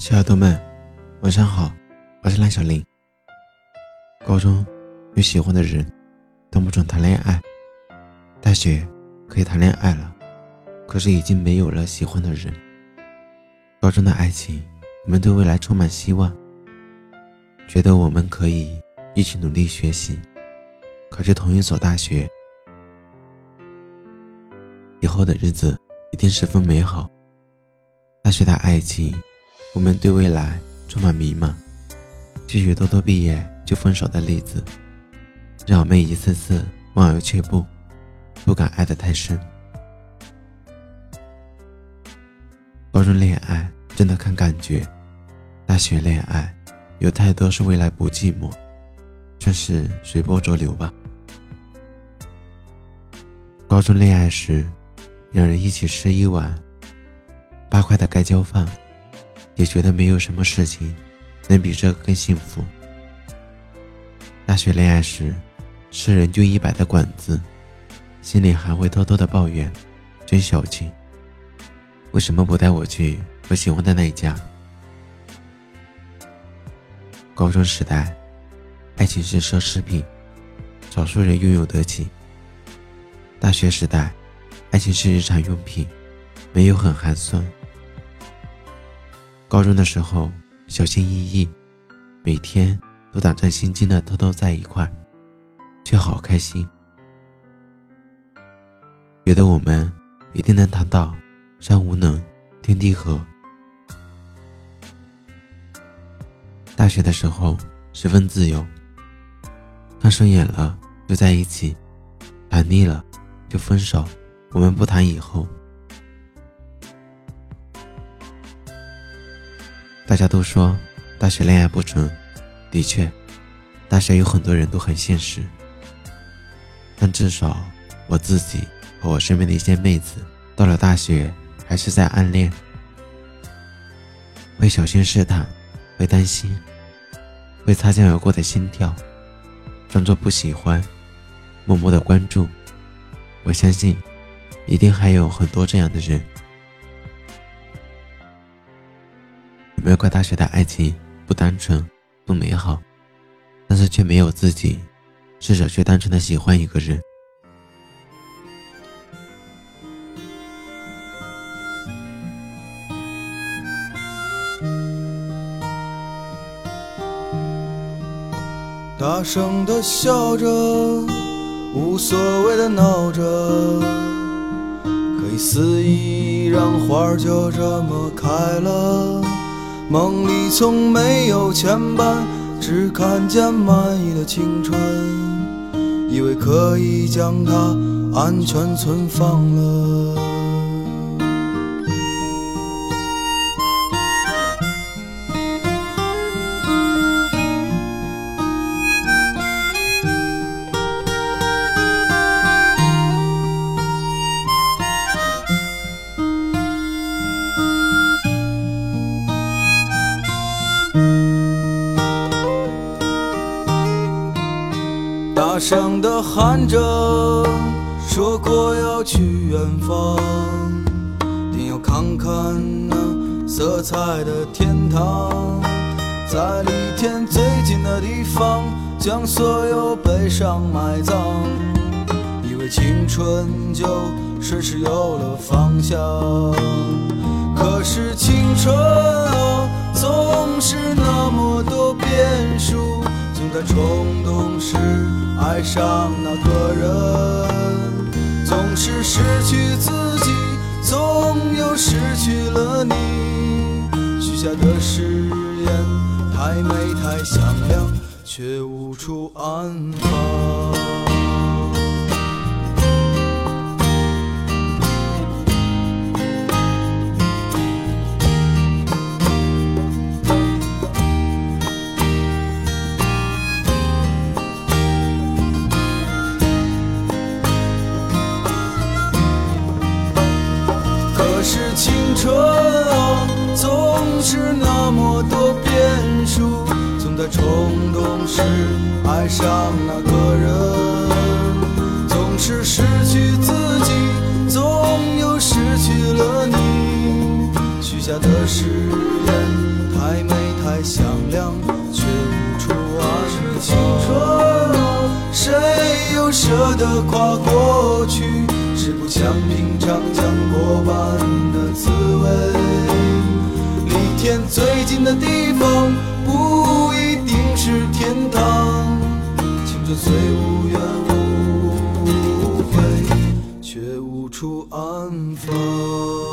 小耳朵们，晚上好，我是蓝小林。高中有喜欢的人，但不准谈恋爱；大学可以谈恋爱了，可是已经没有了喜欢的人。高中的爱情，我们对未来充满希望，觉得我们可以一起努力学习，考进同一所大学，以后的日子一定十分美好。大学的爱情。我们对未来充满迷茫，许许多多毕业就分手的例子，让我们一次次望而却步，不敢爱得太深。高中恋爱真的看感觉，大学恋爱有太多是未来不寂寞，算是随波逐流吧。高中恋爱时，两人一起吃一碗八块的盖浇饭。也觉得没有什么事情能比这个更幸福。大学恋爱时，吃人均一百的馆子，心里还会偷偷的抱怨，真小气。为什么不带我去我喜欢的那一家？高中时代，爱情是奢侈品，少数人拥有得起。大学时代，爱情是日常用品，没有很寒酸。高中的时候，小心翼翼，每天都胆战心惊的偷偷在一块，却好开心，觉得我们一定能谈到山无能，天地合。大学的时候十分自由，看顺眼了就在一起，谈腻了就分手，我们不谈以后。大家都说大学恋爱不纯，的确，大学有很多人都很现实。但至少我自己和我身边的一些妹子，到了大学还是在暗恋，会小心试探，会担心，会擦肩而过的心跳，装作不喜欢，默默的关注。我相信，一定还有很多这样的人。没有怪大学的爱情不单纯不美好，但是却没有自己试着去单纯的喜欢一个人。大声的笑着，无所谓的闹着，可以肆意让花儿就这么开了。梦里从没有牵绊，只看见满意的青春，以为可以将它安全存放了。大声的喊着，说过要去远方，定要看看那色彩的天堂，在离天最近的地方，将所有悲伤埋葬，以为青春就顺势有了方向，可是青春啊，总是那么多变数。总在冲动时爱上那个人，总是失去自己，总又失去了你。许下的誓言太美太响亮，却无处安放。青春啊，总是那么多变数，总在冲动时爱上那个人，总是失去自己，总又失去了你。许下的誓言，太美太响亮，却无处安放。谁又舍得跨过去？是不想品尝将过半的滋味。离天最近的地方，不一定是天堂。青春虽无怨无悔，却无处安放。